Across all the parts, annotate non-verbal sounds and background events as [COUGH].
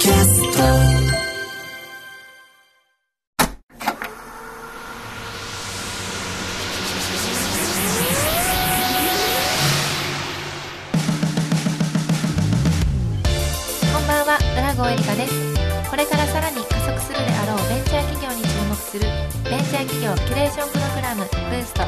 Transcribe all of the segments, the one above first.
こんばんは、浦郷エリカです。これからさらに加速するであろうベンチャー企業に注目するベンチャー企業キュレーションプログラムブースト。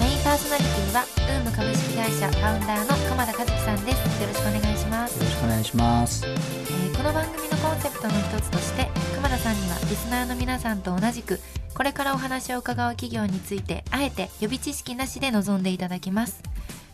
メインソナリティはウーム株式会社ファウンダーの鎌田和樹さんです。よろしくお願いします。よろしくお願いします。えーこの番組のコンセプトの一つとして鎌田さんにはリスナーの皆さんと同じくこれからお話を伺う企業についてあえて予備知識なしで臨んでいただきます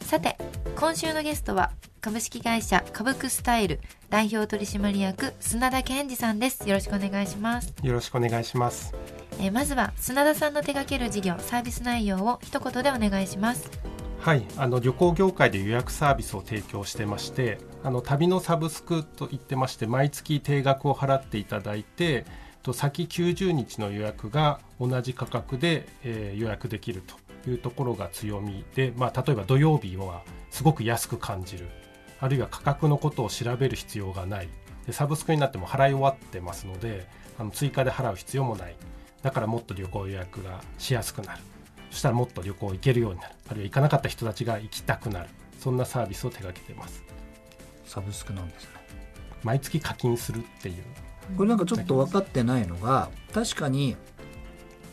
さて今週のゲストは株式会社株クスタイル代表取締役砂田健二さんですよろしくお願いします、よろしくお願いします。えまずは砂田さんの手掛ける事業サービス内容を一言でお願いします。はい、あの旅行業界で予約サービスを提供してまして、あの旅のサブスクと言ってまして、毎月定額を払っていただいて、と先90日の予約が同じ価格で、えー予約できるというところが強みで、まあ、例えば土曜日はすごく安く感じる、あるいは価格のことを調べる必要がない、でサブスクになっても払い終わってますので、あの追加で払う必要もない、だからもっと旅行予約がしやすくなる。そしたらもっと旅行行けるようになる。あるいは行かなかった人たちが行きたくなる。そんなサービスを手掛けています。サブスクなんですね。毎月課金するっていう。これなんかちょっと分かってないのが、確かに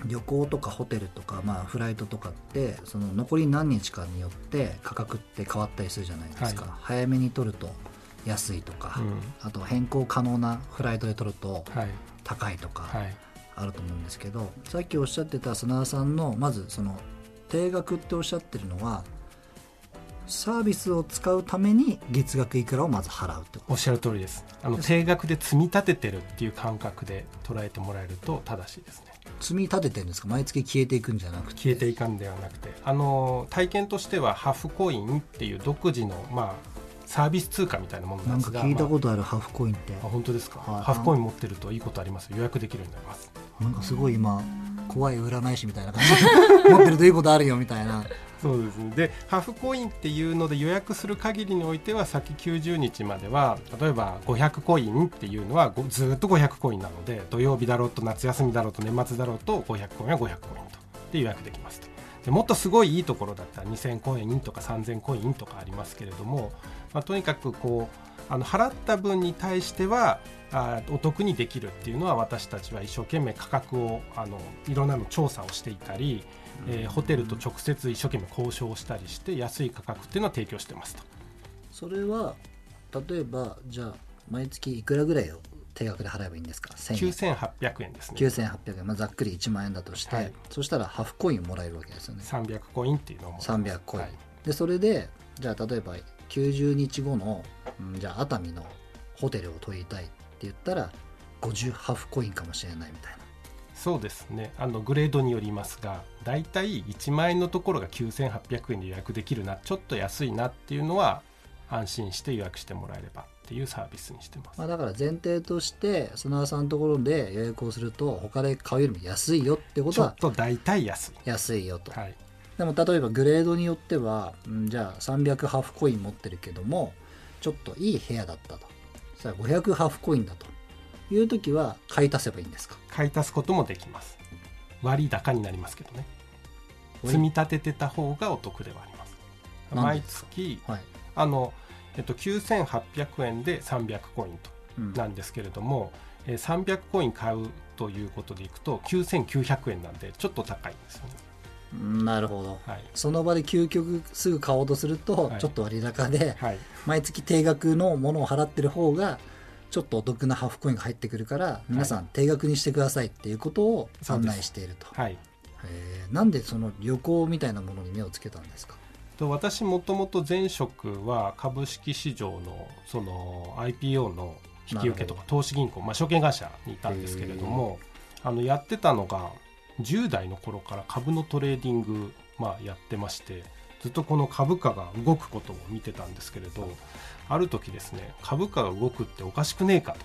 旅行とかホテルとか、まあ、フライトとかってその残り何日かによって価格って変わったりするじゃないですか、はい。早めに取ると安いとか、うん。あと変更可能なフライトで取るとはい。高いとか。はいあると思うんですけど、さっきおっしゃってた砂田さんのまずその定額っておっしゃってるのはサービスを使うために月額いくらをまず払うってこと。おっしゃる通りです。あの定額で積み立ててるっていう感覚で捉えてもらえると正しいですね。積み立ててるんですか？毎月消えていくんじゃなくて。消えていかんではなくて。あの体験としてはハフコインっていう独自の、まあ、サービス通貨みたいなものななんんかですが聞いたことあるハーフコインって、まああ本当ですか、はい。ハフコイン持ってるといいことあります？予約できるようになりますなんかすごい今怖い占い師みたいな感じ。で [LAUGHS] 持ってるといいことあるよみたいな。そうですね。でハフコインっていうので予約する限りにおいては先90日までは例えば500コインっていうのはずっと500コインなので土曜日だろうと夏休みだろうと年末だろうと500コインは500コインと。で予約できますと。でもっとすごいいいところだったら2000コインとか3000コインとかありますけれども、まあ、とにかくこうあの払った分に対してはあお得にできるっていうのは私たちは一生懸命価格をあのいろんなの調査をしていたり、えーホテルと直接一生懸命交渉したりして安い価格っていうのを提供してますと。それは例えばじゃあ毎月いくらぐらいを定額で払えばいいんですか？1000円。9800円ですね。9800円、まあ、ざっくり1万円だとして、はい。そしたらハーフコインもらえるわけですよね。300コインっていうのも300コイン、はい。でそれでじゃあ例えば90日後の、うんじゃあ熱海のホテルを取りたいって言ったら50ハーフコインかもしれないみたいな。そうですね。あのグレードによりますがだいたい1万円のところが9800円で予約できるなちょっと安いなっていうのは安心して予約してもらえればっていうサービスにしてます。まあ、だから前提として砂田さんのところで予約をすると他で買うよりも安いよってことちょっはと大体安い。安いよと、はい。でも例えばグレードによっては、うん、じゃあ300ハーフコイン持ってるけどもちょっといい部屋だったと。そしたら500ハーフコインだという時は買い足せばいいんですか？買い足すこともできます。割高になりますけどね。割積み立ててた方がお得ではあります。毎月はい、あの、えっと、9800円で300コインとうん。なんですけれども、えー300コイン買うということでいくと9900円なんでちょっと高いんですよね、うんなるほど。はい。その場で究極すぐ買おうとするとはい。ちょっと割高で、はい、毎月定額のものを払ってる方がちょっとお得なハーフコインが入ってくるから皆さん定額にしてくださいっていうことを案内していると、はい、へー。なんでその旅行みたいなものに目をつけたんですか？と私もともと前職は株式市場のその IPO の引き受けとか投資銀行、まあ、証券会社にいたんですけれどもあのやってたのが10代の頃から株のトレーディング、まあ、やってましてずっとこの株価が動くことを見てたんですけれどある時ですね株価が動くっておかしくねえか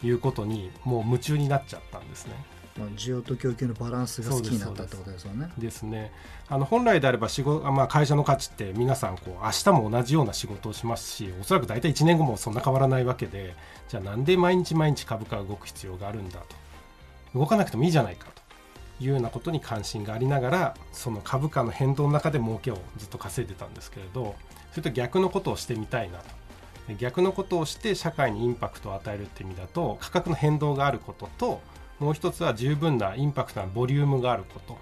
ということにもう夢中になっちゃったんですね。まあ、需要と供給のバランスが好きになったってことですよね。ですねあの本来であれば仕事、まあ、会社の価値って皆さんこう明日も同じような仕事をしますしおそらく大体1年後もそんな変わらないわけでじゃあなんで毎日毎日株価が動く必要があるんだと動かなくてもいいじゃないかというようなことに関心がありながらその株価の変動の中で儲けをずっと稼いでたんですけれどそれと逆のことをしてみたいなと。逆のことをして社会にインパクトを与えるって意味だと価格の変動があることともう一つは十分なインパクトなボリュームがあること。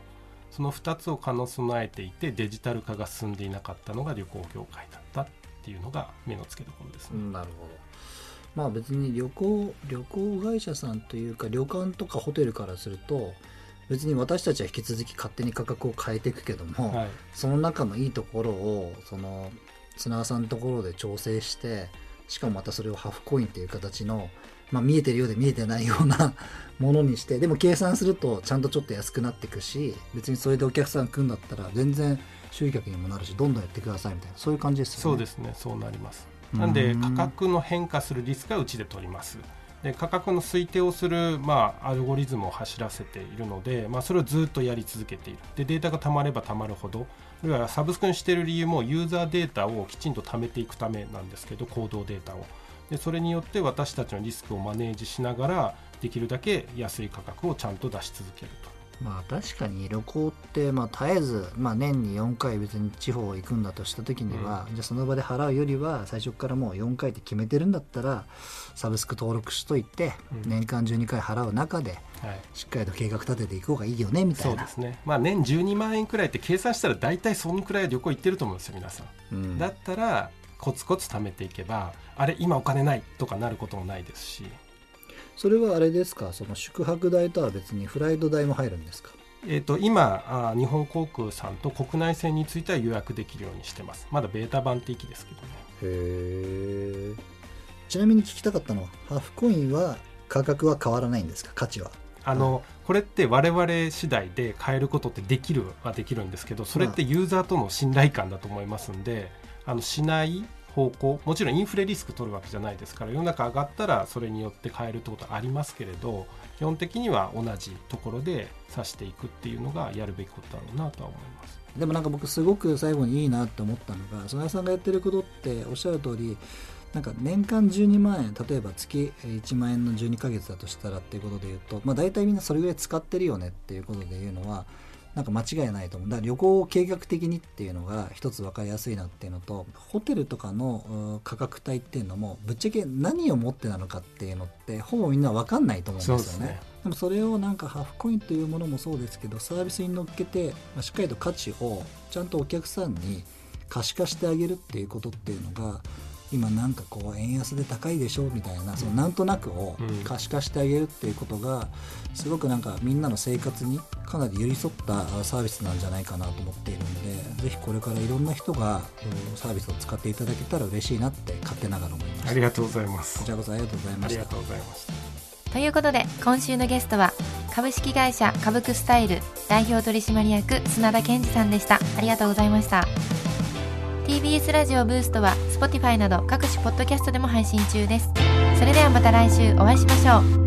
その2つを兼ね備えていてデジタル化が進んでいなかったのが旅行業界だったっていうのが目の付けどころですね。なるほど。まあ別に旅行旅行会社さんというか旅館とかホテルからすると別に私たちは引き続き勝手に価格を変えていくけども、はい、その中のいいところをその砂川さんのところで調整してしかもまたそれをハフコインっていう形の、まあ、見えてるようで見えてないような [LAUGHS] ものにしてでも計算するとちゃんとちょっと安くなっていくし別にそれでお客さん来るんだったら全然集客にもなるしどんどんやってくださいみたいなそういう感じですよね。そうですね。そうなります。なんで価格の変化するリスクはうちで取りますで価格の推定をする、まあ、アルゴリズムを走らせているので、まあ、それをずっとやり続けている。でデータがたまればたまるほど。あるいはサブスクにしている理由もユーザーデータをきちんと貯めていくためなんですけど行動データを。でそれによって私たちのリスクをマネージしながらできるだけ安い価格をちゃんと出し続けると。まあ確かに旅行ってまあ絶えず、まあ、年に4回別に地方行くんだとした時には、うん、じゃあその場で払うよりは最初からもう4回って決めてるんだったらサブスク登録しといて、年間12回払う中で、しっかりと計画立てていく方がいいよねみたいな、そうですね、まあ、年12万円くらいって計算したら大体そのくらい旅行行ってると思うんですよ皆さん、うん、だったらコツコツ貯めていけばあれ今お金ないとかなることもないですしそれはあれですか？その宿泊代とは別にフライト代も入るんですか？えーと、今あ、日本航空さんと国内線については予約できるようにしてます。まだベータ版って域ですけどね。へちなみに聞きたかったのは、ハーフコインは価格は変わらないんですか、価値は。あの、これって我々次第で変えることってできるはできるんですけど、それってユーザーとの信頼感だと思いますんで、あのしない方向もちろんインフレリスク取るわけじゃないですから世の中上がったらそれによって変えるってことはありますけれど基本的には同じところで指していくっていうのがやるべきことだろうなとは思います。でもなんか僕すごく最後にいいなって思ったのが曽根さんがやってることっておっしゃる通りなんか年間12万円例えば月1万円の12ヶ月だとしたらっていうことで言うと、まあ、大体みんなそれぐらい使ってるよねっていうことで言うのはなんか間違いないと思う。だから旅行を計画的にっていうのが一つ分かりやすいなっていうのと、ホテルとかの価格帯っていうのも、ぶっちゃけ何を持ってなのかっていうのって、ほぼみんな分かんないと思うんですよね。でもそれをなんかハーフコインというものもそうですけど、サービスに乗っけて、しっかりと価値をちゃんとお客さんに可視化してあげるっていうことっていうのが、今なんかこう円安で高いでしょみたいなそのなんとなくを可視化してあげるっていうことがすごくなんかみんなの生活にかなり寄り添ったサービスなんじゃないかなと思っているのでぜひこれからいろんな人がサービスを使っていただけたら嬉しいなって勝手ながら思います。ありがとうございます。こちらこそありがとうございました。ありがとうございました。ということで今週のゲストは株式会社株クスタイル代表取締役砂田健二さんでした。ありがとうございました TBS ラジオブーストは Spotify など各種ポッドキャストでも配信中です。それではまた来週お会いしましょう。